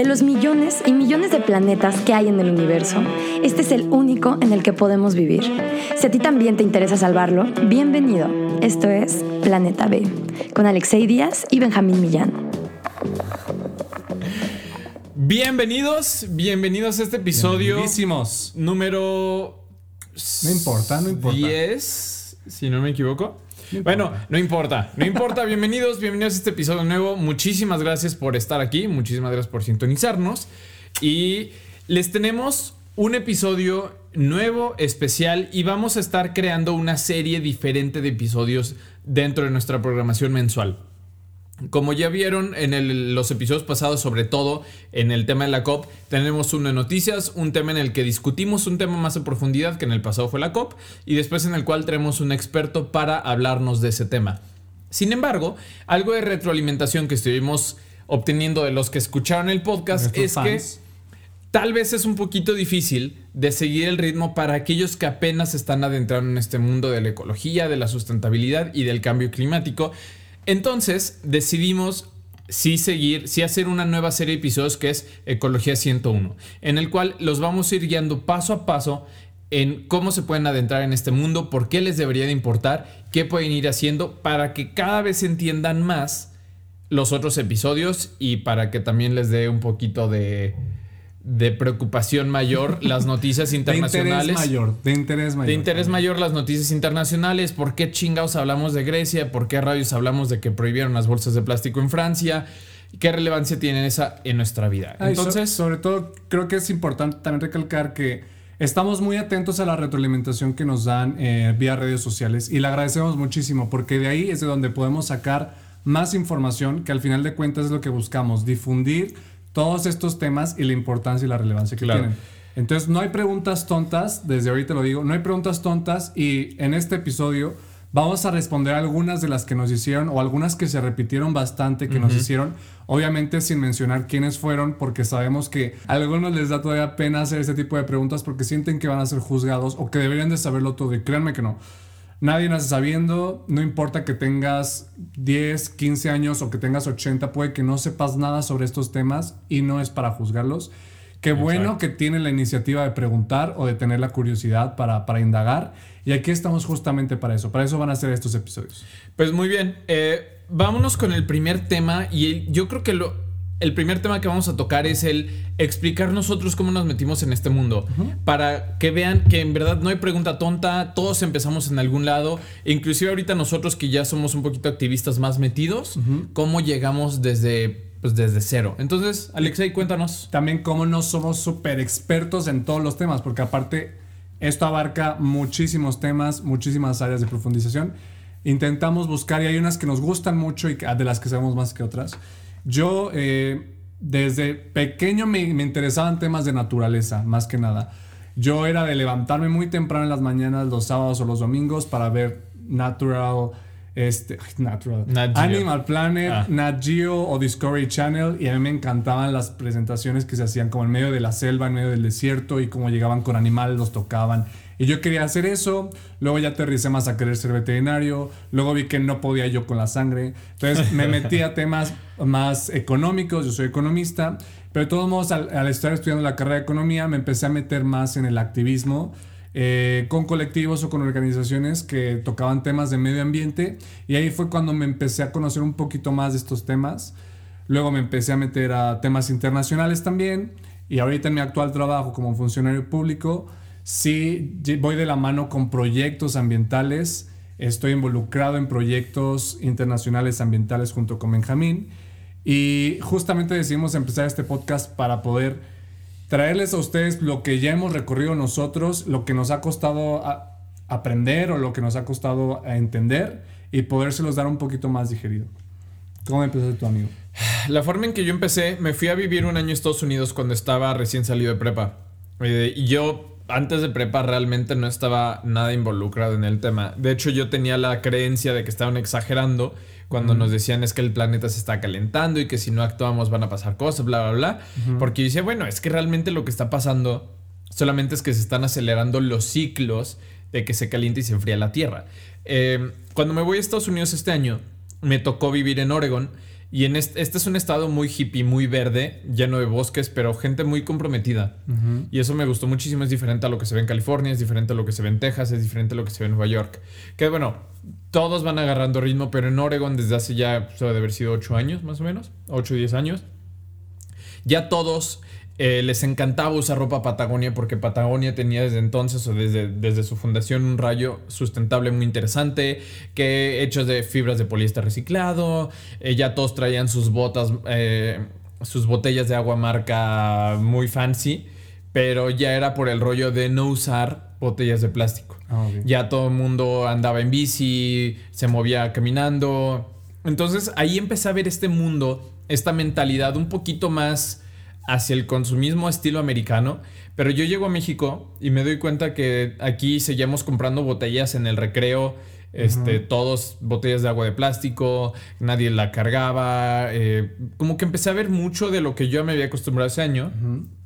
De los millones y millones de planetas que hay en el universo, este es el único en el que podemos vivir. Si a ti también te interesa salvarlo, bienvenido. Esto es Planeta B, con Alexei Díaz y Benjamín Millán. Bienvenidos, bienvenidos a este episodio Bienvenidísimos. número No importa, no importa. 10, si no me equivoco. Bueno, no importa, no importa. Bienvenidos, bienvenidos a este episodio nuevo. Muchísimas gracias por estar aquí, muchísimas gracias por sintonizarnos. Y les tenemos un episodio nuevo, especial, y vamos a estar creando una serie diferente de episodios dentro de nuestra programación mensual. Como ya vieron en el- los episodios pasados, sobre todo en el tema de la COP, tenemos uno de noticias, un tema en el que discutimos un tema más en profundidad que en el pasado fue la COP, y después en el cual tenemos un experto para hablarnos de ese tema. Sin embargo, algo de retroalimentación que estuvimos obteniendo de los que escucharon el podcast es fans. que tal vez es un poquito difícil de seguir el ritmo para aquellos que apenas están adentrando en este mundo de la ecología, de la sustentabilidad y del cambio climático. Entonces decidimos sí seguir, sí hacer una nueva serie de episodios que es Ecología 101, en el cual los vamos a ir guiando paso a paso en cómo se pueden adentrar en este mundo, por qué les debería de importar, qué pueden ir haciendo para que cada vez entiendan más los otros episodios y para que también les dé un poquito de, de preocupación mayor las noticias De internacionales. interés mayor. De interés mayor. De interés mayor las noticias internacionales, por qué chingados hablamos de Grecia, por qué rayos hablamos de que prohibieron las bolsas de plástico en Francia, qué relevancia tiene esa en nuestra vida. So- Entonces, sobre todo, creo que es importante también recalcar que estamos muy atentos a la retroalimentación que nos dan eh, vía redes sociales y le agradecemos muchísimo porque de ahí es de donde podemos sacar más información que al final de cuentas es lo que buscamos, difundir todos estos temas y la importancia y la relevancia que Claro. tienen. Entonces, no hay preguntas tontas, desde ahorita lo digo, no hay preguntas tontas y en este episodio vamos a responder algunas de las que nos hicieron o algunas que se repitieron bastante que nos hicieron, obviamente sin mencionar quiénes fueron porque sabemos que a algunos les da todavía pena hacer este tipo de preguntas porque sienten que van a ser juzgados o que deberían de saberlo todo y créanme que no. Nadie nace sabiendo, no importa que tengas 10, 15 años o que tengas 80, puede que no sepas nada sobre estos temas y no es para juzgarlos. Qué bueno que tienen la iniciativa de preguntar o de tener la curiosidad para, para indagar. Y aquí estamos justamente para eso. Para eso van a ser estos episodios. pues muy bien, eh, vámonos con el primer tema y yo creo que lo, el primer tema que vamos a tocar es el explicar nosotros cómo nos metimos en este mundo, para que vean que en verdad no hay pregunta tonta, todos empezamos en algún lado, inclusive ahorita nosotros que ya somos un poquito activistas más metidos, cómo llegamos desde, pues desde cero. Entonces, Alexei, cuéntanos. También como no somos súper expertos en todos los temas, porque aparte esto abarca muchísimos temas, muchísimas áreas de profundización. Intentamos buscar y hay unas que nos gustan mucho y de las que sabemos más que otras. Yo eh, desde pequeño me, me interesaban temas de naturaleza, más que nada. Yo era de levantarme muy temprano en las mañanas, los sábados o los domingos para ver Natural, este, Natural, Nat. Animal Planet, Ah. Nat Geo o Discovery Channel y a mí me encantaban las presentaciones que se hacían como en medio de la selva, en medio del desierto y cómo llegaban con animales, los tocaban. Y yo quería hacer eso, luego ya aterricé más a querer ser veterinario, luego vi que no podía yo con la sangre, entonces me metí a temas más económicos, yo soy economista, pero de todos modos al, al estar estudiando la carrera de economía me empecé a meter más en el activismo, eh, con colectivos o con organizaciones que tocaban temas de medio ambiente y ahí fue cuando me empecé a conocer un poquito más de estos temas. Luego me empecé a meter a temas internacionales también y ahorita en mi actual trabajo como funcionario público sí voy de la mano con proyectos ambientales. Estoy involucrado en proyectos internacionales ambientales junto con Benjamín y justamente decidimos empezar este podcast para poder traerles a ustedes lo que ya hemos recorrido nosotros, lo que nos ha costado aprender o lo que nos ha costado entender y podérselos dar un poquito más digerido. ¿Cómo empezaste tu amigo? La forma en que yo empecé, me fui a vivir un año a Estados Unidos cuando estaba recién salido de prepa. Eh, yo, antes de prepa, realmente no estaba nada involucrado en el tema. De hecho, yo tenía la creencia de que estaban exagerando cuando nos decían es que el planeta se está calentando y que si no actuamos van a pasar cosas, bla, bla, bla. Porque yo decía, bueno, es que realmente lo que está pasando solamente es que se están acelerando los ciclos de que se calienta y se enfría la Tierra. Eh, cuando me voy a Estados Unidos este año, me tocó vivir en Oregon Y en este, este, es un estado muy hippie, muy verde, lleno de bosques, pero gente muy comprometida. Y eso me gustó muchísimo. Es diferente a lo que se ve en California, es diferente a lo que se ve en Texas, es diferente a lo que se ve en Nueva York. Que bueno, todos van agarrando ritmo, pero en Oregon desde hace ya, debe haber sido 8 años más o menos, 8 o 10 años. Ya todos eh, les encantaba usar ropa Patagonia porque Patagonia tenía desde entonces o desde, desde su fundación un rayo sustentable muy interesante, que hechos de fibras de poliéster reciclado, eh, ya todos traían sus botas, eh, sus botellas de agua marca muy fancy, pero ya era por el rollo de no usar botellas de plástico. Ah, ya todo el mundo andaba en bici, se movía caminando. Entonces ahí empecé a ver este mundo, esta mentalidad un poquito más hacia el consumismo estilo americano. Pero yo llego a México y me doy cuenta que aquí seguíamos comprando botellas en el recreo. Este, todos botellas de agua de plástico, nadie la cargaba. Eh, como que empecé a ver mucho de lo que yo me había acostumbrado ese año,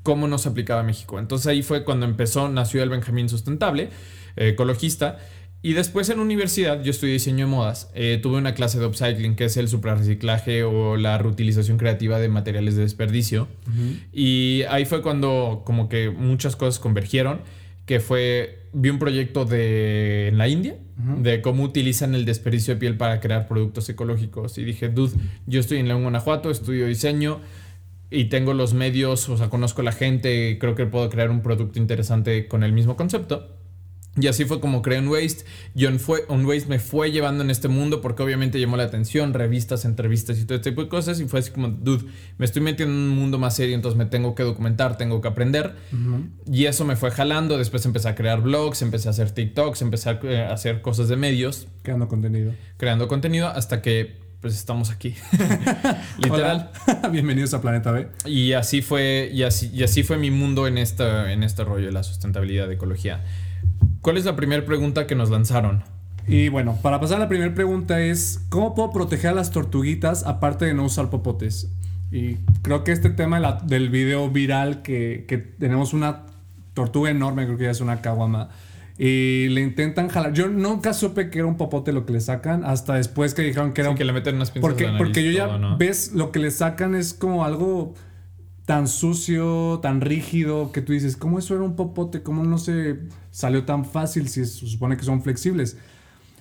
cómo no se aplicaba a México. Entonces ahí fue cuando empezó, nació el Benjamín Sustentable, eh, ecologista. Y después en universidad, yo estudié diseño de modas, eh, tuve una clase de upcycling, que es el suprarreciclaje o la reutilización creativa de materiales de desperdicio. Y ahí fue cuando como que muchas cosas convergieron, que fue, vi un proyecto de, en la India, de cómo utilizan el desperdicio de piel para crear productos ecológicos. Y dije, dude, yo estoy en León, Guanajuato, estudio diseño y tengo los medios, o sea, conozco a la gente, creo que puedo crear un producto interesante con el mismo concepto. Y así fue como creé Unwaste. Y Unwaste me fue llevando en este mundo porque obviamente llamó la atención, revistas, entrevistas y todo este tipo de cosas. Y fue así como, dude, me estoy metiendo en un mundo más serio, entonces me tengo que documentar, tengo que aprender. Y eso me fue jalando. Después empecé a crear blogs, empecé a hacer TikToks, empecé a eh, hacer cosas de medios. Creando contenido. Creando contenido hasta que pues estamos aquí. Literal. Bienvenidos a Planeta B. Y así fue, y así, y así fue mi mundo en, esta, en este rollo de la sustentabilidad de ecología. ¿Cuál es la primera pregunta que nos lanzaron? Y bueno, para pasar a la primera pregunta es, ¿cómo puedo proteger a las tortuguitas aparte de no usar popotes? Y creo que este tema del video viral que, que, tenemos una tortuga enorme, creo que ya es una caguama, y le intentan jalar. Yo nunca supe que era un popote lo que le sacan, hasta después que dijeron que era sí, que le meten unas pinzas porque, porque yo ya ves, lo que le sacan es como algo tan sucio, tan rígido, que tú dices, ¿cómo eso era un popote? ¿Cómo no se salió tan fácil si se supone que son flexibles?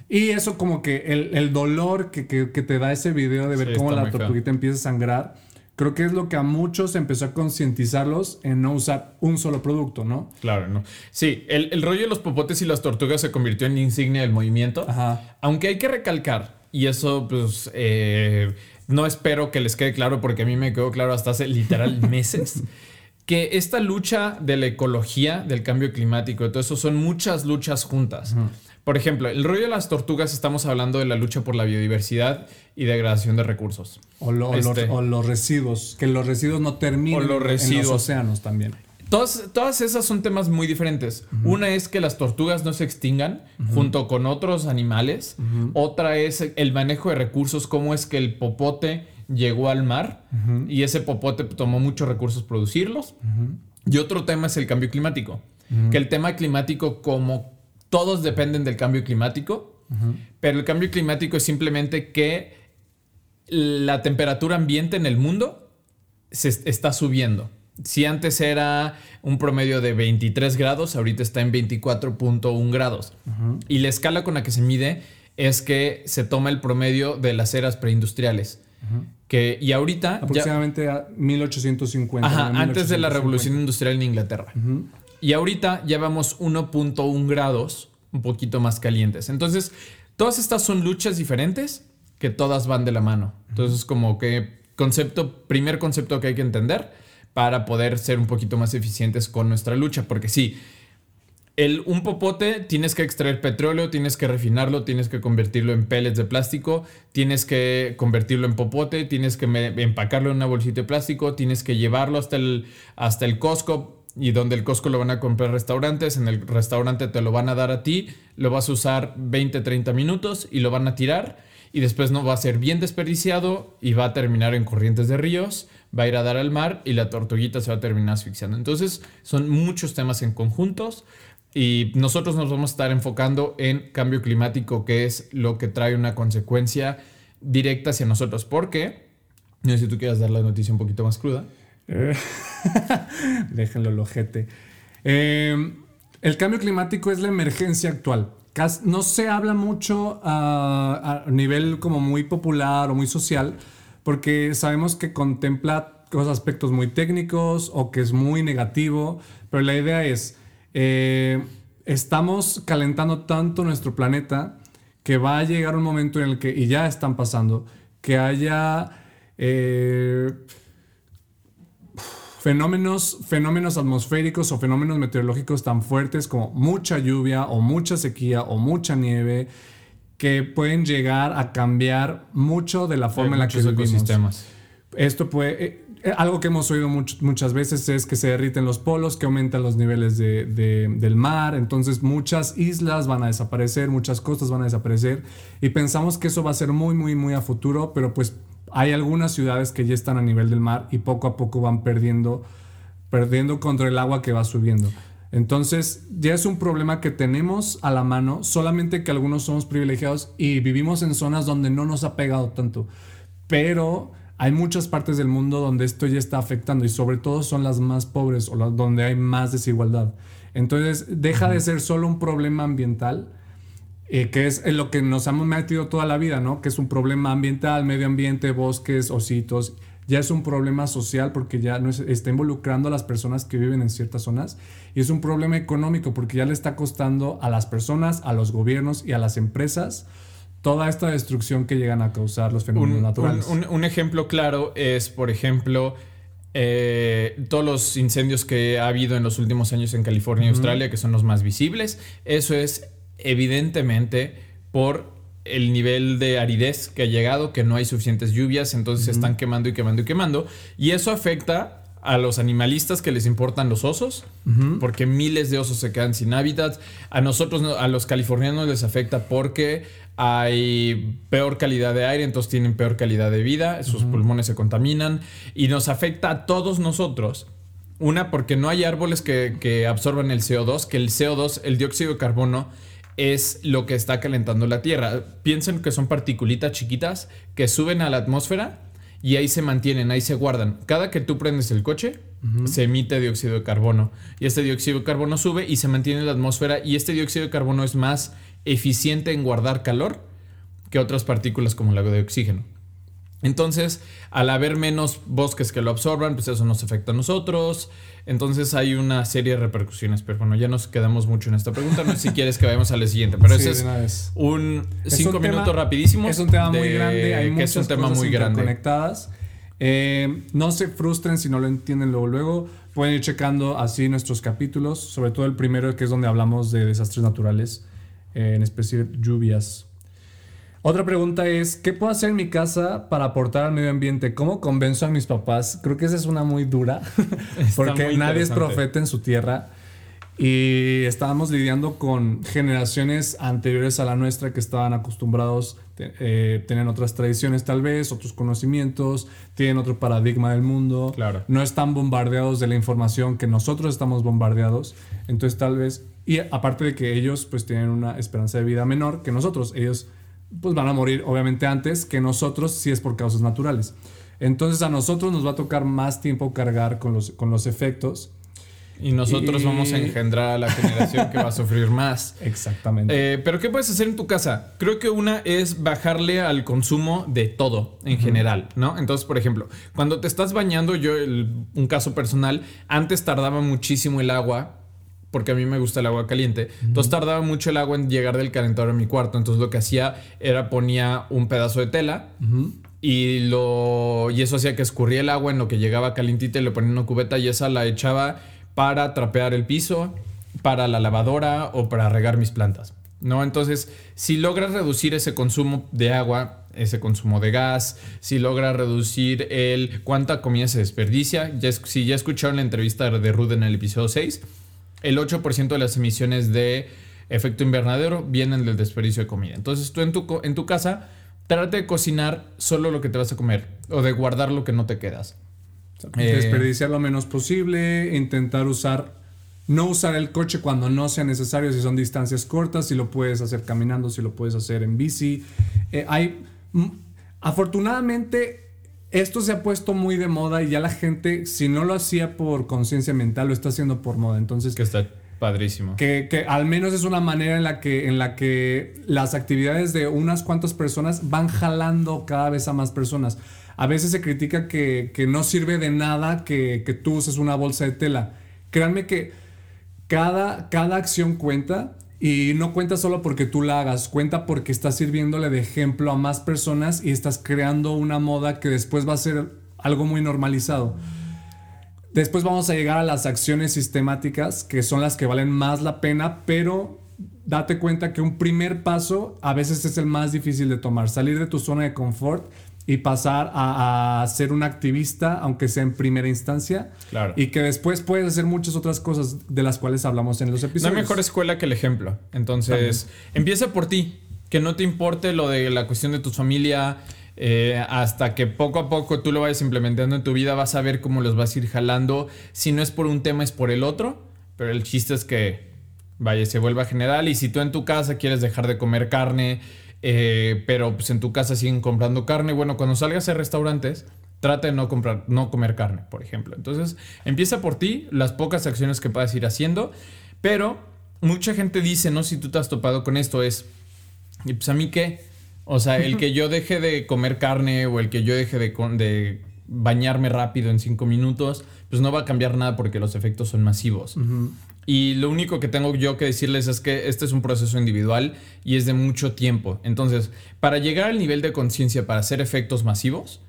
Y eso como que el, dolor que, te da ese video de ver cómo la tortuguita empieza a sangrar, creo que es lo que a muchos empezó a concientizarlos en no usar un solo producto, ¿no? Claro, ¿no? Sí, el, rollo de los popotes y las tortugas se convirtió en insignia del movimiento. Ajá. Aunque hay que recalcar, y eso pues... Eh, no espero que les quede claro porque a mí me quedó claro hasta hace literal meses. que esta lucha de la ecología, del cambio climático, todo eso son muchas luchas juntas. Por ejemplo, el rollo de las tortugas estamos hablando de la lucha por la biodiversidad y degradación de recursos. O, este los, residuos, que los residuos no terminen los en los océanos también. Todas, esas son temas muy diferentes. Una es que las tortugas no se extingan junto con otros animales. Otra es el manejo de recursos, cómo es que el popote llegó al mar y ese popote tomó muchos recursos producirlos. Y otro tema es el cambio climático. Que el tema climático, como todos dependen del cambio climático, pero el cambio climático es simplemente que la temperatura ambiente en el mundo se está subiendo. Si antes era un promedio de 23 grados, ahorita está en 24.1 grados. Y la escala con la que se mide es que se toma el promedio de las eras preindustriales. que, y ahorita... Aproximadamente a 1850. Ajá, antes de la revolución industrial en Inglaterra. Y ahorita ya vamos 1.1 grados, un poquito más calientes. Entonces, todas estas son luchas diferentes que todas van de la mano. Entonces, como que concepto, primer concepto que hay que entender para poder ser un poquito más eficientes con nuestra lucha. Porque sí, el, un popote tienes que extraer petróleo, tienes que refinarlo, tienes que convertirlo en pellets de plástico, tienes que convertirlo en popote, tienes que empacarlo en una bolsita de plástico, tienes que llevarlo hasta el, hasta el Costco y donde el Costco lo van a comprar restaurantes, en el restaurante te lo van a dar a ti, lo vas a usar 20, 30 minutos y lo van a tirar y después no va a ser bien desperdiciado y va a terminar en corrientes de ríos va a ir a dar al mar y la tortuguita se va a terminar asfixiando. Entonces son muchos temas en conjuntos y nosotros nos vamos a estar enfocando en cambio climático, que es lo que trae una consecuencia directa hacia nosotros, porque No sé si tú quieras dar la noticia un poquito más cruda. Eh, déjenlo lojete. Eh, el cambio climático es la emergencia actual. No se habla mucho a, nivel como muy popular o muy social porque sabemos que contempla aspectos muy técnicos o que es muy negativo, pero la idea es, eh, estamos calentando tanto nuestro planeta que va a llegar un momento en el que, y ya están pasando, que haya eh, fenómenos, fenómenos atmosféricos o fenómenos meteorológicos tan fuertes como mucha lluvia o mucha sequía o mucha nieve que pueden llegar a cambiar mucho de la forma en la que vivimos. Esto puede, eh, eh, algo que hemos oído muchas veces es que se derriten los polos, que aumentan los niveles del mar, entonces muchas islas van a desaparecer, muchas costas van a desaparecer y pensamos que eso va a ser muy, muy, muy a futuro, pero pues hay algunas ciudades que ya están a nivel del mar y poco a poco van perdiendo, perdiendo contra el agua que va subiendo. Entonces ya es un problema que tenemos a la mano, solamente que algunos somos privilegiados y vivimos en zonas donde no nos ha pegado tanto, pero hay muchas partes del mundo donde esto ya está afectando y sobre todo son las más pobres o las donde hay más desigualdad. Entonces deja de ser solo un problema ambiental, eh, que es en lo que nos hemos metido toda la vida, ¿no? Que es un problema ambiental, medio ambiente, bosques, ositos. Ya es un problema social porque ya no está involucrando a las personas que viven en ciertas zonas. Y es un problema económico porque ya le está costando a las personas, a los gobiernos y a las empresas toda esta destrucción que llegan a causar los fenómenos naturales. Un, ejemplo claro es, por ejemplo, eh, todos los incendios que ha habido en los últimos años en California y Australia, que son los más visibles. Eso es evidentemente por el nivel de aridez que ha llegado, que no hay suficientes lluvias, entonces se están quemando y quemando y quemando. Y eso afecta a los animalistas que les importan los osos, porque miles de osos se quedan sin hábitat. A nosotros, a los californianos les afecta porque hay peor calidad de aire, entonces tienen peor calidad de vida, sus pulmones se contaminan y nos afecta a todos nosotros. Una, porque no hay árboles que, que absorban el CO2, que el CO2, el dióxido de carbono, es lo que está calentando la Tierra. Piensen que son partículitas chiquitas que suben a la atmósfera y ahí se mantienen, ahí se guardan. Cada que tú prendes el coche, se emite dióxido de carbono. Y este dióxido de carbono sube y se mantiene en la atmósfera. Y este dióxido de carbono es más eficiente en guardar calor que otras partículas como el de oxígeno. Entonces, al haber menos bosques que lo absorban, pues eso nos afecta a nosotros. Entonces hay una serie de repercusiones. Pero bueno, ya nos quedamos mucho en esta pregunta. No sé si quieres que vayamos a la siguiente. Pero ese es un cinco minutos rapidísimo. Es un tema muy grande. Hay muchas es un tema muy grande. conectadas. Eh, no se frustren si no lo entienden luego. Luego pueden ir checando así nuestros capítulos. Sobre todo el primero, que es donde hablamos de desastres naturales. Eh, en especial lluvias otra pregunta es, ¿qué puedo hacer en mi casa para aportar al medio ambiente? ¿Cómo convenzo a mis papás? Creo que esa es una muy dura, porque nadie es profeta en su tierra. Y estábamos lidiando con generaciones anteriores a la nuestra que estaban acostumbrados, eh, tienen otras tradiciones tal vez, otros conocimientos, tienen otro paradigma del mundo. Claro. No están bombardeados de la información que nosotros estamos bombardeados. Entonces tal vez, y aparte de que ellos pues tienen una esperanza de vida menor que nosotros, ellos pues van a morir obviamente antes que nosotros si es por causas naturales. Entonces a nosotros nos va a tocar más tiempo cargar con los, con los efectos. Y nosotros vamos a engendrar a la generación que va a sufrir más. Exactamente. Eh, pero ¿qué puedes hacer en tu casa? Creo que una es bajarle al consumo de todo en general, ¿no? Entonces, por ejemplo, cuando te estás bañando, yo, un caso personal, antes tardaba muchísimo el agua porque a mí me gusta el agua caliente. Entonces tardaba mucho el agua en llegar del calentador a mi cuarto. Entonces lo que hacía era ponía un pedazo de tela y lo y eso hacía que escurría el agua en lo que llegaba calientita y le ponía una cubeta y esa la echaba para trapear el piso, para la lavadora o para regar mis plantas. ¿No? Entonces, si logras reducir ese consumo de agua, ese consumo de gas, si logras reducir el cuánta comida se desperdicia, ya, si ya escucharon la entrevista de Ruth en el episodio 6, el 8% de las emisiones de efecto invernadero vienen del desperdicio de comida. Entonces tú en tu, en tu casa trate de cocinar solo lo que te vas a comer o de guardar lo que no te quedas. Eh, desperdiciar lo menos posible, intentar usar, no usar el coche cuando no sea necesario, si son distancias cortas, si lo puedes hacer caminando, si lo puedes hacer en bici. Eh, hay, mm, afortunadamente, esto se ha puesto muy de moda y ya la gente, si no lo hacía por conciencia mental, lo está haciendo por moda. Entonces, Que está padrísimo. que, que al menos es una manera en la que, en la que las actividades de unas cuantas personas van jalando cada vez a más personas. A veces se critica que, que no sirve de nada que, que tú uses una bolsa de tela. Créanme que cada, cada acción cuenta y no cuenta solo porque tú la hagas, cuenta porque estás sirviéndole de ejemplo a más personas y estás creando una moda que después va a ser algo muy normalizado. Después vamos a llegar a las acciones sistemáticas, que son las que valen más la pena, pero date cuenta que un primer paso a veces es el más difícil de tomar. Salir de tu zona de confort y pasar a, a ser un activista, aunque sea en primera instancia. Claro. Y que después puedes hacer muchas otras cosas de las cuales hablamos en los No episodios. hay mejor escuela que el ejemplo. Entonces, empieza por ti. Que no te importe lo de la cuestión de tu familia. eh, hasta que poco a poco tú lo vayas implementando en tu vida, vas a ver cómo los vas a ir jalando. Si no es por un tema, es por el otro. Pero el chiste es que, vaya, se vuelva general. Y si tú en tu casa quieres dejar de comer carne, eh, pero pues en tu casa siguen comprando carne, bueno, cuando salgas a restaurantes, trata de no comprar, no comer carne, por ejemplo. Entonces, empieza por ti, las pocas acciones que puedas ir haciendo, pero mucha gente dice, no si tú te has topado con esto, es, ¿y pues a mí qué? O sea, el que yo deje de comer carne o el que yo deje de, de bañarme rápido en cinco minutos, pues no va a cambiar nada porque los efectos son masivos. Y lo único que tengo yo que decirles es que este es un proceso individual y es de mucho tiempo. Entonces, para llegar al nivel de conciencia para hacer efectos masivos,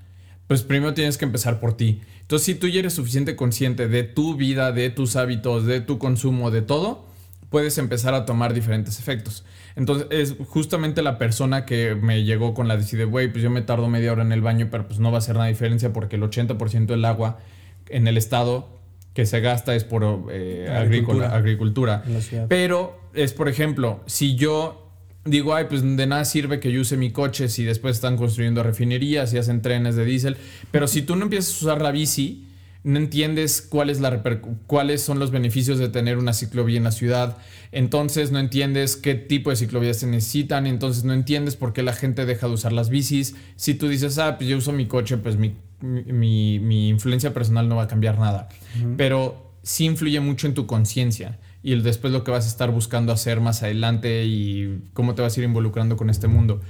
pues primero tienes que empezar por ti. Entonces, si tú ya eres suficiente consciente de tu vida, de tus hábitos, de tu consumo, de todo, puedes empezar a tomar diferentes efectos. Entonces, es justamente la persona que me llegó con la decide, güey, pues yo me tardo media hora en el baño, pero pues no va a hacer nada diferencia porque el 80% del agua en el estado que se gasta es por eh, Agricultura. agricultura. Ciudad. Pero es, por ejemplo, si yo digo, ay, pues de nada sirve que yo use mi coche si después están construyendo refinerías y hacen trenes de diésel. Pero si tú no empiezas a usar la bici, no entiendes cuál es la cuáles son los beneficios de tener una ciclovía en la ciudad. Entonces no entiendes qué tipo de ciclovías se necesitan. Entonces no entiendes por qué la gente deja de usar las bicis. Si tú dices, ah, pues yo uso mi coche, pues mi, mi, mi- mi influencia personal no va a cambiar nada. Pero sí influye mucho en tu conciencia y después lo que vas a estar buscando hacer más adelante y cómo te vas a ir involucrando con este mundo.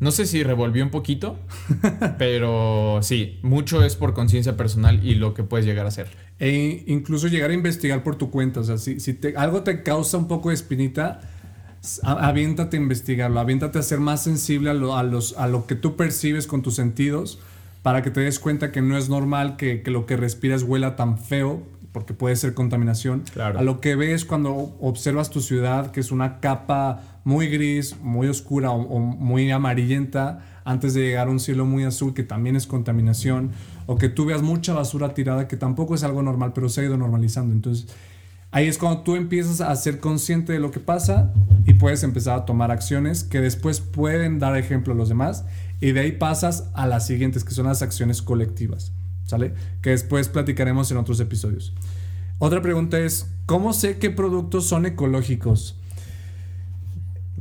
No sé si revolvió un poquito, pero sí, mucho es por conciencia personal y lo que puedes llegar a hacer. E incluso llegar a investigar por tu cuenta. O sea, si, si te- algo te causa un poco de espinita, aviéntate a investigarlo, aviéntate a ser más sensible a lo, a los, a lo que tú percibes con tus sentidos para que te des cuenta que no es normal que, que lo que respiras huela tan feo, porque puede ser contaminación. Claro. A lo que ves cuando observas tu ciudad, que es una capa muy gris, muy oscura o, muy amarillenta, antes de llegar a un cielo muy azul, que también es contaminación, o que tú veas mucha basura tirada, que tampoco es algo normal, pero se ha ido normalizando. Entonces, ahí es cuando tú empiezas a ser consciente de lo que pasa y puedes empezar a tomar acciones que después pueden dar ejemplo a los demás, y de ahí pasas a las siguientes, que son las acciones colectivas, ¿sale? Que después platicaremos en otros episodios. Otra pregunta es, ¿cómo sé qué productos son ecológicos?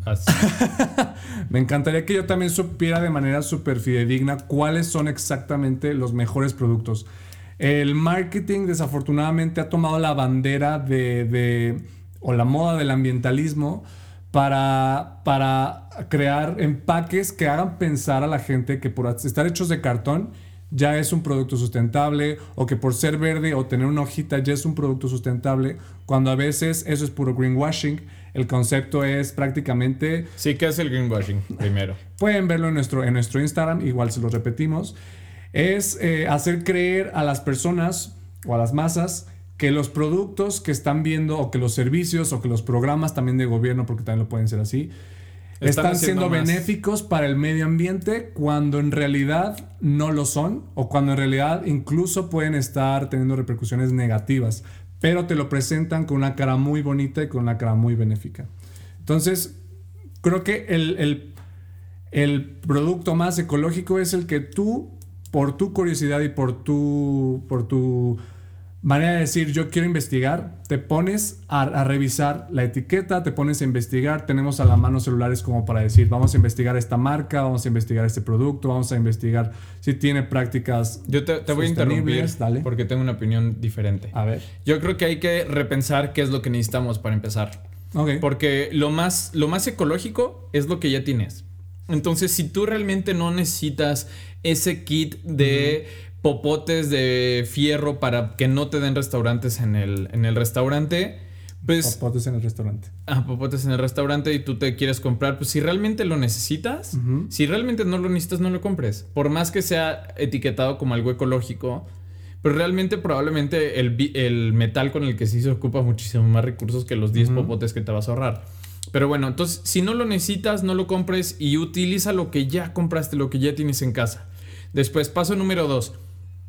Me encantaría que yo también supiera de manera súper fidedigna cuáles son exactamente los mejores productos. El marketing desafortunadamente ha tomado la bandera de, de- o la moda del ambientalismo para, para crear empaques que hagan pensar a la gente que por estar hechos de cartón ya es un producto sustentable o que por ser verde o tener una hojita ya es un producto sustentable, cuando a veces eso es puro greenwashing. El concepto es prácticamente Sí, ¿qué es el greenwashing primero? Pueden verlo en nuestro, en nuestro Instagram, igual se lo repetimos. Es eh, hacer creer a las personas o a las masas que los productos que están viendo o que los servicios o que los programas también de gobierno, porque también lo pueden ser así, Están siendo más. benéficos para el medio ambiente cuando en realidad no lo son o cuando en realidad incluso pueden estar teniendo repercusiones negativas, pero te lo presentan con una cara muy bonita y con una cara muy benéfica. Entonces, creo que el, el- producto más ecológico es el que tú, por tu curiosidad y por tu, por tu manera de decir yo quiero investigar, te pones a, a, revisar la etiqueta, te pones a investigar, tenemos a la mano celulares como para decir vamos a investigar esta marca, vamos a investigar este producto, vamos a investigar si tiene prácticas. Yo te, te voy a interrumpir Dale. porque tengo una opinión diferente. A ver. Yo creo que hay que repensar qué es lo que necesitamos para empezar. Okay. Porque lo más, lo más ecológico es lo que ya tienes. Entonces, si tú realmente no necesitas ese kit de... Uh -huh popotes de fierro para que no te den restaurantes en el, en el restaurante. Pues, popotes en el restaurante. Ah, popotes en el restaurante y tú te quieres comprar. Pues si realmente lo necesitas, uh -huh. si realmente no lo necesitas, no lo compres. Por más que sea etiquetado como algo ecológico, pero realmente probablemente el, el metal con el que sí se ocupa muchísimo más recursos que los 10 uh -huh. popotes que te vas a ahorrar. Pero bueno, entonces si no lo necesitas, no lo compres y utiliza lo que ya compraste, lo que ya tienes en casa. Después, paso número 2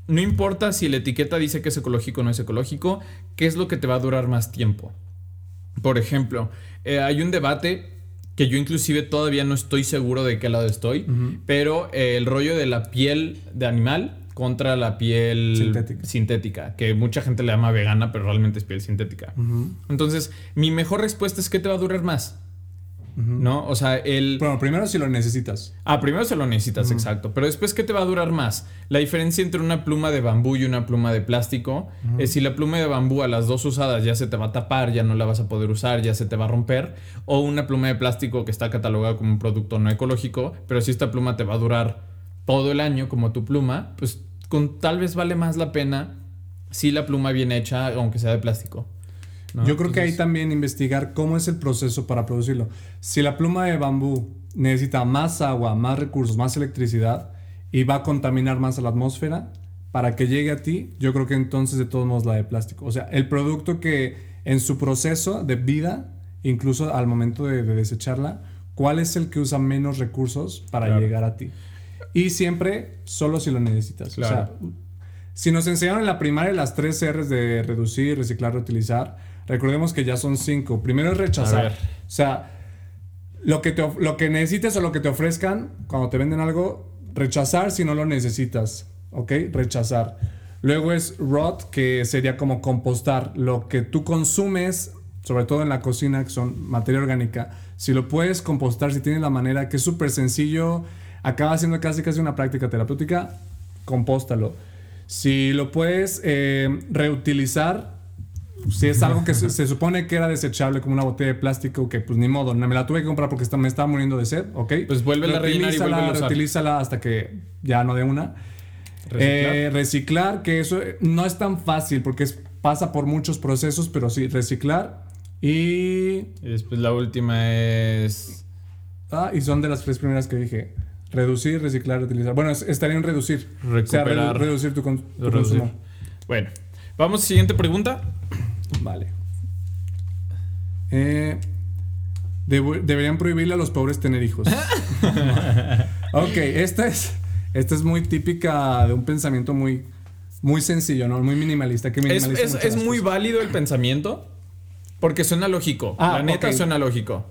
no importa si la etiqueta dice que es ecológico o no es ecológico, ¿qué es lo que te va a durar más tiempo? Por ejemplo, eh, hay un debate que yo inclusive todavía no estoy seguro de qué lado estoy, uh -huh. pero eh, el rollo de la piel de animal contra la piel sintética. sintética. que mucha gente le llama vegana, pero realmente es piel sintética. Uh -huh. Entonces, mi mejor respuesta es que te va a durar más. Uh -huh. ¿No? O sea, el. Bueno, primero si lo necesitas. Ah, primero si lo necesitas, uh -huh. exacto. Pero después, ¿qué te va a durar más? La diferencia entre una pluma de bambú y una pluma de plástico uh -huh. es si la pluma de bambú a las dos usadas ya se te va a tapar, ya no la vas a poder usar, ya se te va a romper. O una pluma de plástico que está catalogada como un producto no ecológico, pero si esta pluma te va a durar todo el año como tu pluma, pues con, tal vez vale más la pena si la pluma bien hecha, aunque sea de plástico. ¿No? Yo creo Entonces, que hay también investigar cómo es el proceso para producirlo. Si la pluma de bambú necesita más agua, más recursos, más electricidad y va a contaminar más a la atmósfera, para que llegue a ti, yo creo que entonces de todos modos la de plástico. O sea, el producto que en su proceso de vida, incluso al momento de, de desecharla, ¿cuál es el que usa menos recursos para claro. llegar a ti? Y siempre solo si lo necesitas. Claro. O sea, si nos enseñaron en la primaria las tres R's de reducir, reciclar, reutilizar, recordemos que ya son cinco. Primero es rechazar. O sea, lo que, te, lo que necesites o lo que te ofrezcan cuando te venden algo, rechazar si no lo necesitas. ¿Ok? Rechazar. Luego es rot, que sería como compostar. Lo que tú consumes, sobre todo en la cocina, que son materia orgánica, si lo puedes compostar, si tienes la manera, que es súper sencillo, acaba siendo casi casi una práctica terapéutica, compóstalo. Si lo puedes eh, reutilizar, si es algo que se, se, supone que era desechable, como una botella de plástico, que pues ni modo, me la tuve que comprar porque me estaba muriendo de sed, ¿ok? Pues vuelve a rellenar y vuelve a hasta que ya no dé una. Reciclar. Eh, reciclar, que eso no es tan fácil porque es, pasa por muchos procesos, pero sí, reciclar. Y... y después la última es... Ah, y son de las tres primeras que dije. Reducir, reciclar, utilizar. Bueno, estaría en reducir. Recuperar. O sea, re reducir tu, con, tu reducir. consumo. Bueno, vamos a la siguiente pregunta. Vale. Eh, deb deberían prohibirle a los pobres tener hijos. ok, esta es, esta es muy típica de un pensamiento muy, muy sencillo, ¿no? Muy minimalista. Que es, es, es muy válido el pensamiento porque suena lógico. Ah, la neta okay. suena lógico.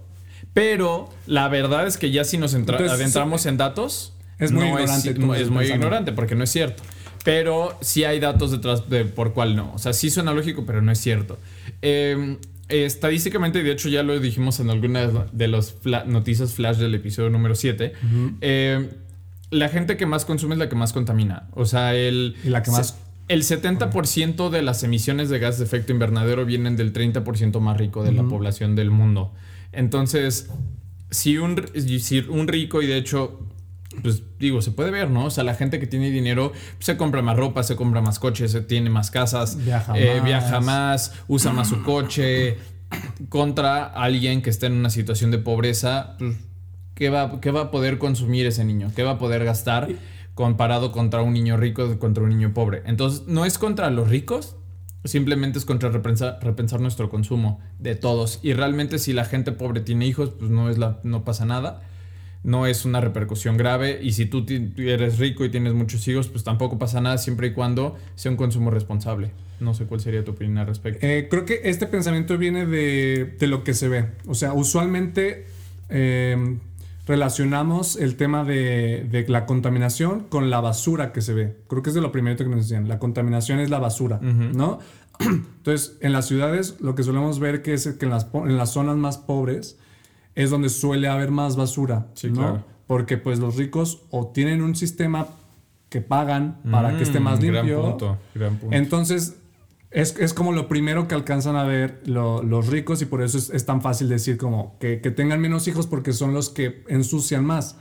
Pero la verdad es que ya si nos Entonces, adentramos en datos, es muy no ignorante. Es, es muy ignorante porque no es cierto. Pero sí hay datos detrás de por cuál no. O sea, sí suena lógico, pero no es cierto. Eh, estadísticamente, de hecho ya lo dijimos en algunas de las fla noticias flash del episodio número 7, uh -huh. eh, la gente que más consume es la que más contamina. O sea, el... Y la que más... El 70% de las emisiones de gas de efecto invernadero vienen del 30% más rico de uh -huh. la población del mundo. Entonces, si un, si un rico, y de hecho, pues digo, se puede ver, ¿no? O sea, la gente que tiene dinero pues, se compra más ropa, se compra más coches, se tiene más casas, viaja, eh, más. viaja más, usa más su coche. Contra alguien que está en una situación de pobreza, pues, ¿qué va, ¿qué va a poder consumir ese niño? ¿Qué va a poder gastar comparado contra un niño rico, contra un niño pobre? Entonces, no es contra los ricos, Simplemente es contra repensar, repensar, nuestro consumo de todos. Y realmente si la gente pobre tiene hijos, pues no, es la, no pasa nada. No es una repercusión grave. Y si tú eres rico y tienes muchos hijos, pues tampoco pasa nada siempre y cuando sea un consumo responsable. No sé cuál sería tu opinión al respecto. Eh, creo que este pensamiento viene de, de, lo que se ve. O sea, usualmente... Eh, relacionamos el tema de, de la contaminación con la basura que se ve. Creo que es de lo primero que nos decían. La contaminación es la basura, ¿no? Entonces, en las ciudades lo que solemos ver que es que en las, po- en las zonas más pobres es donde suele haber más basura, Sí, ¿no? claro. Porque pues los ricos o tienen un sistema que pagan para que esté más Mm, limpio. Gran punto, gran punto. Entonces, es, es como lo primero que alcanzan a ver lo- los ricos y por eso es, es tan fácil decir como que, que tengan menos hijos porque son los que ensucian más.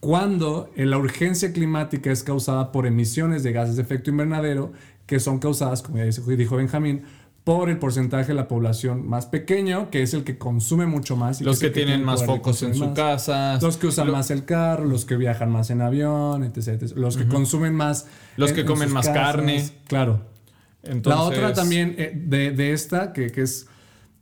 Cuando la urgencia climática es causada por emisiones de gases de efecto invernadero que son causadas, como ya dijo Benjamín, por el porcentaje de la población más pequeño, que es el que consume mucho más. y los que tienen tiene más focos en su más. casa. Los que usan más el carro, los que viajan más en avión, etc. etc. Los que consumen más. Los en- que en comen más carne. Claro. Entonces, la otra también eh, de, de esta, que, que es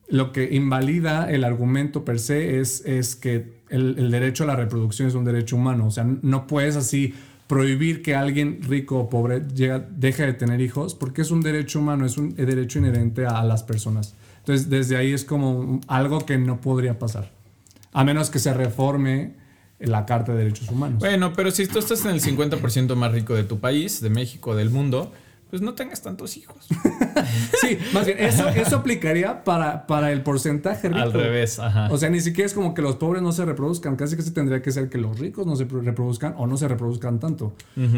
lo que invalida el argumento per se, es, es que el, el derecho a la reproducción es un derecho humano. O sea, no puedes así prohibir que alguien rico o pobre llega, deje de tener hijos, porque es un derecho humano, es un derecho inherente a, las personas. Entonces, desde ahí es como algo que no podría pasar. A menos que se reforme la Carta de Derechos Humanos. Bueno, pero si tú estás en el 50% más rico de tu país, de México, del mundo, pues no tengas tantos hijos. Sí, más bien, eso, eso aplicaría para, para el porcentaje rico. Al revés, ajá. O sea, ni siquiera es como que los pobres no se reproduzcan, casi que se tendría que ser que los ricos no se pro- reproduzcan o no se reproduzcan tanto.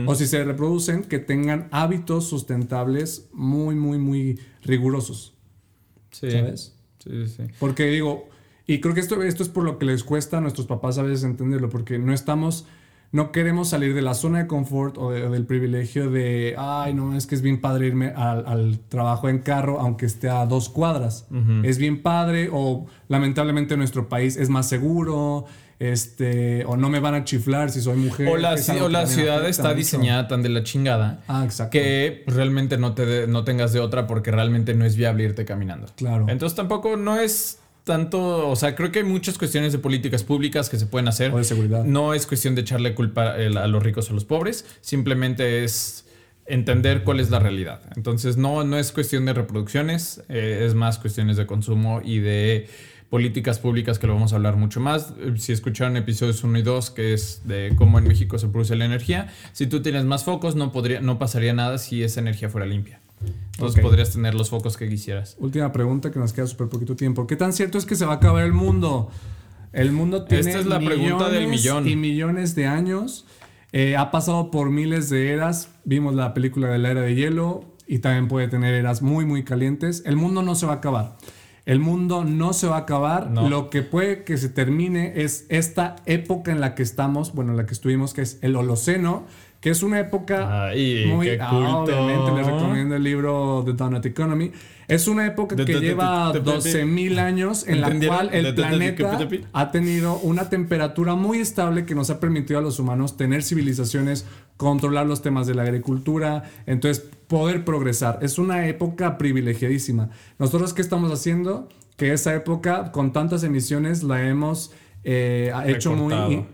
O si se reproducen, que tengan hábitos sustentables muy, muy, muy rigurosos, sí. ¿sabes? Sí, sí, sí. Porque digo, y creo que esto, esto es por lo que les cuesta a nuestros papás a veces entenderlo, porque no estamos, no queremos salir de la zona de confort o, de- o del privilegio de, ay, no, es que es bien padre irme al, al trabajo en carro, aunque esté a dos cuadras. Es bien padre, o lamentablemente en nuestro país es más seguro, este, o no me van a chiflar si soy mujer. O la, o la ciudad está mucho. diseñada tan de la chingada Ah, que realmente no, te de- no tengas de otra porque realmente no es viable irte caminando. Claro. Entonces tampoco no es tanto, o sea, creo que hay muchas cuestiones de políticas públicas que se pueden hacer. O de seguridad. No es cuestión de echarle culpa el- a los ricos o a los pobres, simplemente es entender cuál es la realidad. Entonces no, no es cuestión de reproducciones, eh, es más cuestiones de consumo y de políticas públicas que lo vamos a hablar mucho más. Eh, Si escucharon episodios 1 y 2, que es de cómo en México se produce la energía, si tú tienes más focos no, podría, no pasaría nada si esa energía fuera limpia. Entonces podrías tener los focos que quisieras. Última pregunta que nos queda súper poquito tiempo. ¿Qué tan cierto es que se va a acabar el mundo? El mundo tiene Esta es la pregunta del millones millón. y millones de años. Eh, ha pasado por miles de eras. Vimos la película de la era de hielo y también puede tener eras muy, muy calientes. El mundo no se va a acabar. El mundo no se va a acabar. No. Lo que puede que se termine es esta época en la que estamos, bueno, en la que estuvimos, que es el Holoceno, que es una época Ay, muy... qué Ah, obviamente les recomiendo el libro The Donut Economy. Es una época que lleva de- de- de- 12.000 años en la cual el planeta ha tenido una temperatura muy estable que nos ha permitido a los humanos tener civilizaciones, controlar los temas de la agricultura, entonces poder progresar. Es una época privilegiadísima. Nosotros, ¿qué estamos haciendo? Que esa época, con tantas emisiones, la hemos eh, hecho muy...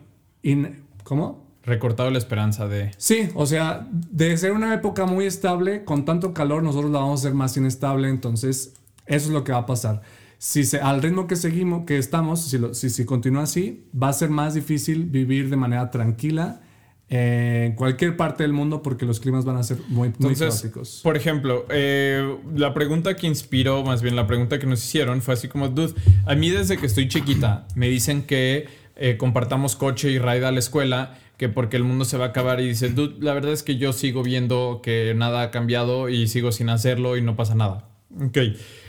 In- ¿Cómo? Recortado la esperanza de... Sí, o sea, de ser una época muy estable, con tanto calor, nosotros la vamos a hacer más inestable, entonces eso es lo que va a pasar. Si se, al ritmo que seguimos, que estamos, si, lo- si, si continúa así, va a ser más difícil vivir de manera tranquila eh, en cualquier parte del mundo porque los climas van a ser muy, muy Entonces, caóticos. por ejemplo, eh, la pregunta que inspiró, más bien la pregunta que nos hicieron fue así como, dude, a mí desde que estoy chiquita me dicen que eh, compartamos coche y ride a la escuela, que porque el mundo se va a acabar y dice, dude, la verdad es que yo sigo viendo que nada ha cambiado y sigo sin hacerlo y no pasa nada. Ok.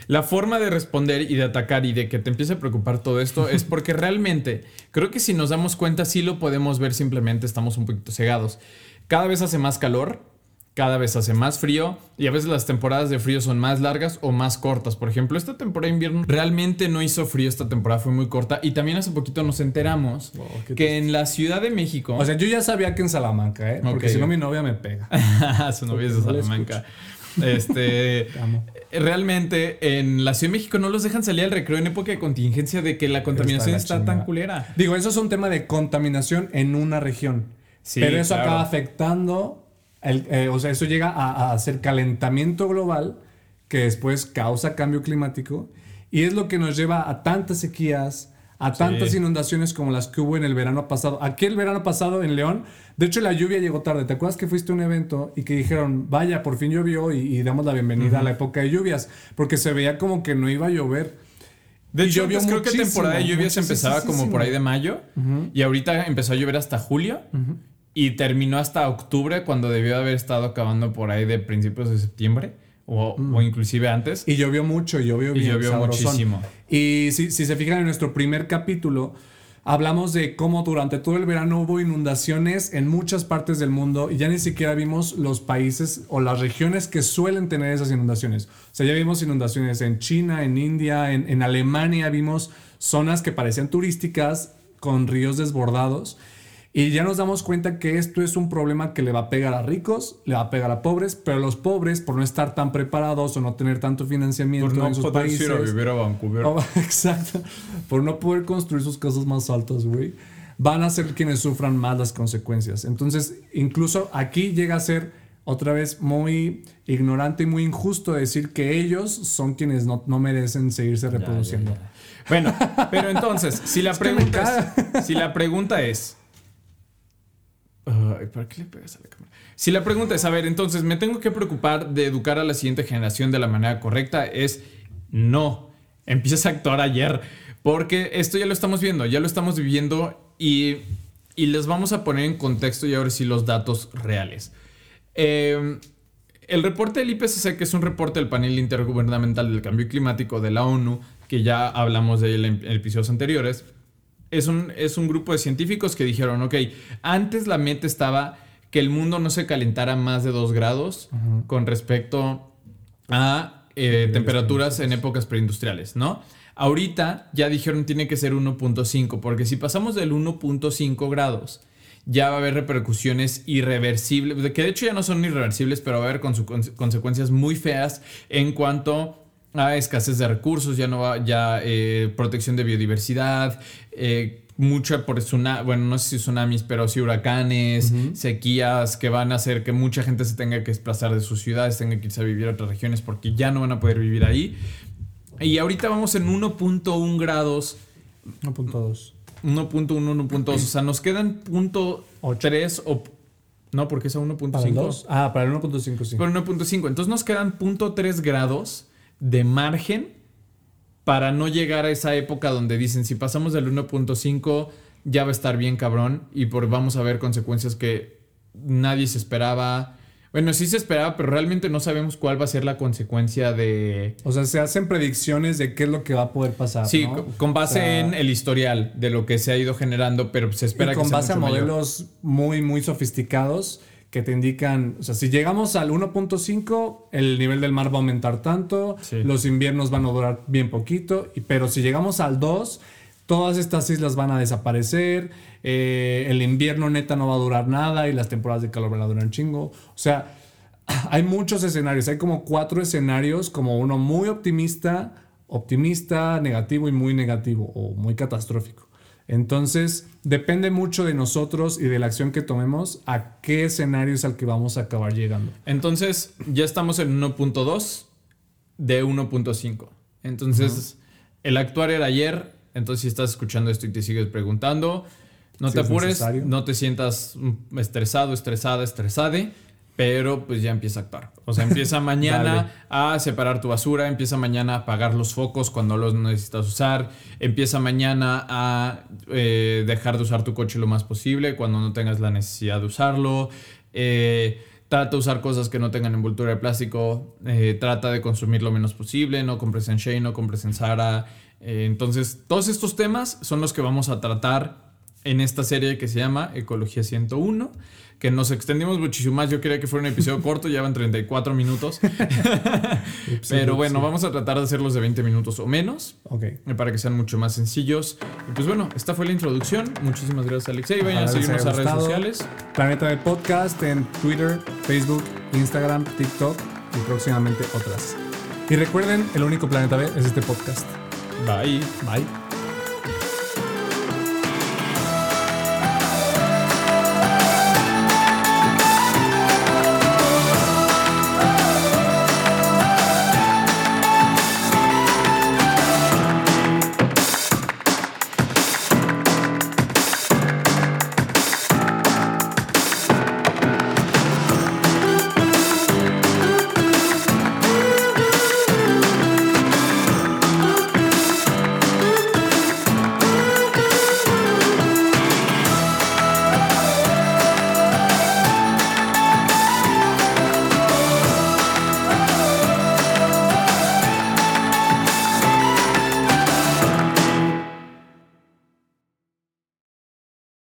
La forma de responder y de atacar y de que te empiece a preocupar todo esto es porque realmente creo que si nos damos cuenta sí lo podemos ver simplemente estamos un poquito cegados. Cada vez hace más calor, cada vez hace más frío y a veces las temporadas de frío son más largas o más cortas. Por ejemplo, esta temporada de invierno realmente no hizo frío, esta temporada fue muy corta y también hace poquito nos enteramos que en la Ciudad de México... O sea, yo ya sabía que en Salamanca, ¿eh? Porque si no mi novia me pega. Su novia es de no Salamanca. Este, realmente en la Ciudad de México no los dejan salir al recreo en época de contingencia de que la contaminación la está, tan culera. Digo, eso es un tema de contaminación en una región. Sí, pero eso claro. acaba afectando, el- eh, o sea, eso llega a, a hacer calentamiento global que después causa cambio climático y es lo que nos lleva a tantas sequías, a tantas Sí. inundaciones como las que hubo en el verano pasado. Aquí el verano pasado en León, de hecho la lluvia llegó tarde. ¿Te acuerdas que fuiste a un evento y que dijeron, vaya, por fin llovió y, y damos la bienvenida a la época de lluvias? Porque se veía como que no iba a llover. De Y hecho, llovió pues, creo que temporada de lluvias empezaba como por ahí de mayo. Y ahorita empezó a llover hasta julio. Y terminó hasta octubre, cuando debió haber estado acabando por ahí de principios de septiembre. O, o inclusive antes. Y llovió mucho, y llovió Y bien. llovió sabrosón. muchísimo. Y si, si se fijan en nuestro primer capítulo, hablamos de cómo durante todo el verano hubo inundaciones en muchas partes del mundo y ya ni siquiera vimos los países o las regiones que suelen tener esas inundaciones. O sea, ya vimos inundaciones en China, en India, en, en Alemania, vimos zonas que parecían turísticas con ríos desbordados. Y ya nos damos cuenta que esto es un problema que le va a pegar a ricos, le va a pegar a pobres, pero los pobres, por no estar tan preparados o no tener tanto financiamiento Por no en sus poder países, ir a vivir a Vancouver. Oh, exacto. Por no poder construir sus casas más altas, güey. Van a ser quienes sufran más las consecuencias. Entonces, incluso aquí llega a ser otra vez muy ignorante y muy injusto decir que ellos son quienes no, no merecen seguirse reproduciendo. Bueno, pero entonces, si la pregunta es, si la pregunta es ¿para qué le pegas a la cámara? Si la pregunta es, a ver, entonces, ¿me tengo que preocupar de educar a la siguiente generación de la manera correcta? Es no. Empieza a actuar ayer. Porque esto ya lo estamos viendo, ya lo estamos viviendo y, y les vamos a poner en contexto y ahora sí los datos reales. Eh, el reporte del IPCC, que es un reporte del panel intergubernamental del cambio climático de la ONU, que ya hablamos de él en episodios anteriores, es un, es un grupo de científicos que dijeron, ok, antes la meta estaba que el mundo no se calentara más de 2 grados con respecto a eh, temperaturas en épocas preindustriales, ¿no? Ahorita ya dijeron tiene que ser 1.5, porque si pasamos del 1.5 grados, ya va a haber repercusiones irreversibles, de que de hecho ya no son irreversibles, pero va a haber conse- conse- consecuencias muy feas en cuanto a escasez de recursos, ya no va, ya eh, protección de biodiversidad, eh, mucha por tsunami, bueno, no sé si tsunamis, pero sí huracanes, sequías que van a hacer que mucha gente se tenga que desplazar de sus ciudades, tenga que irse a vivir a otras regiones porque ya no van a poder vivir ahí. Y ahorita vamos en 1.1 grados 1.2. 1.1, 1.2. O sea, nos quedan punto Ocho. 3 o... No, porque es a ¿Para el 1.5. 2? Ah, para el 1.5, sí. Con 1.5. Entonces nos quedan punto 3 grados de margen para no llegar a esa época donde dicen si pasamos del 1.5 ya va a estar bien cabrón y por, vamos a ver consecuencias que nadie se esperaba. Bueno, sí se esperaba, pero realmente no sabemos cuál va a ser la consecuencia de... O sea, se hacen predicciones de qué es lo que va a poder pasar. Sí, ¿no? con- con base O sea, en el historial de lo que se ha ido generando, pero se espera y que con base a mayor. modelos muy, muy sofisticados que te indican, o sea, si llegamos al 1.5, el nivel del mar va a aumentar tanto, Sí. los inviernos van a durar bien poquito, y- pero si llegamos al 2, todas estas islas van a desaparecer, eh, el invierno neta no va a durar nada y las temporadas de calor van a durar un chingo. O sea, hay muchos escenarios, hay como cuatro escenarios, como uno muy optimista, optimista, negativo y muy negativo o muy catastrófico. Entonces, depende mucho de nosotros y de la acción que tomemos a qué escenario es al que vamos a acabar llegando. Entonces, ya estamos en 1.2 de 1.5. Entonces, el actuar era ayer. Entonces, si estás escuchando esto y te sigues preguntando, no Si te es apures, necesario. no te sientas mm, estresado, estresada, estresade, pero pues ya empieza a actuar. O sea, empieza mañana a separar tu basura, empieza mañana a apagar los focos cuando los necesitas usar, empieza mañana a eh, dejar de usar tu coche lo más posible cuando no tengas la necesidad de usarlo. Eh, trata de usar cosas que no tengan envoltura de plástico, eh, trata de consumir lo menos posible, no compres en Shane, no compres en Zara. Eh, entonces, todos estos temas son los que vamos a tratar en esta serie que se llama Ecología 101, que nos extendimos muchísimo más. Yo quería que fuera un episodio corto, ya van 34 minutos. Pero bueno, vamos a tratar de hacerlos de 20 minutos o menos, Ok. eh, para que sean mucho más sencillos. Y pues bueno, esta fue la introducción. Muchísimas gracias, Alexei. Vayan a seguirnos a redes sociales. Planeta de Podcast en Twitter, Facebook, Instagram, TikTok y próximamente otras. Y recuerden, el único Planeta B es este podcast. Bye. Bye.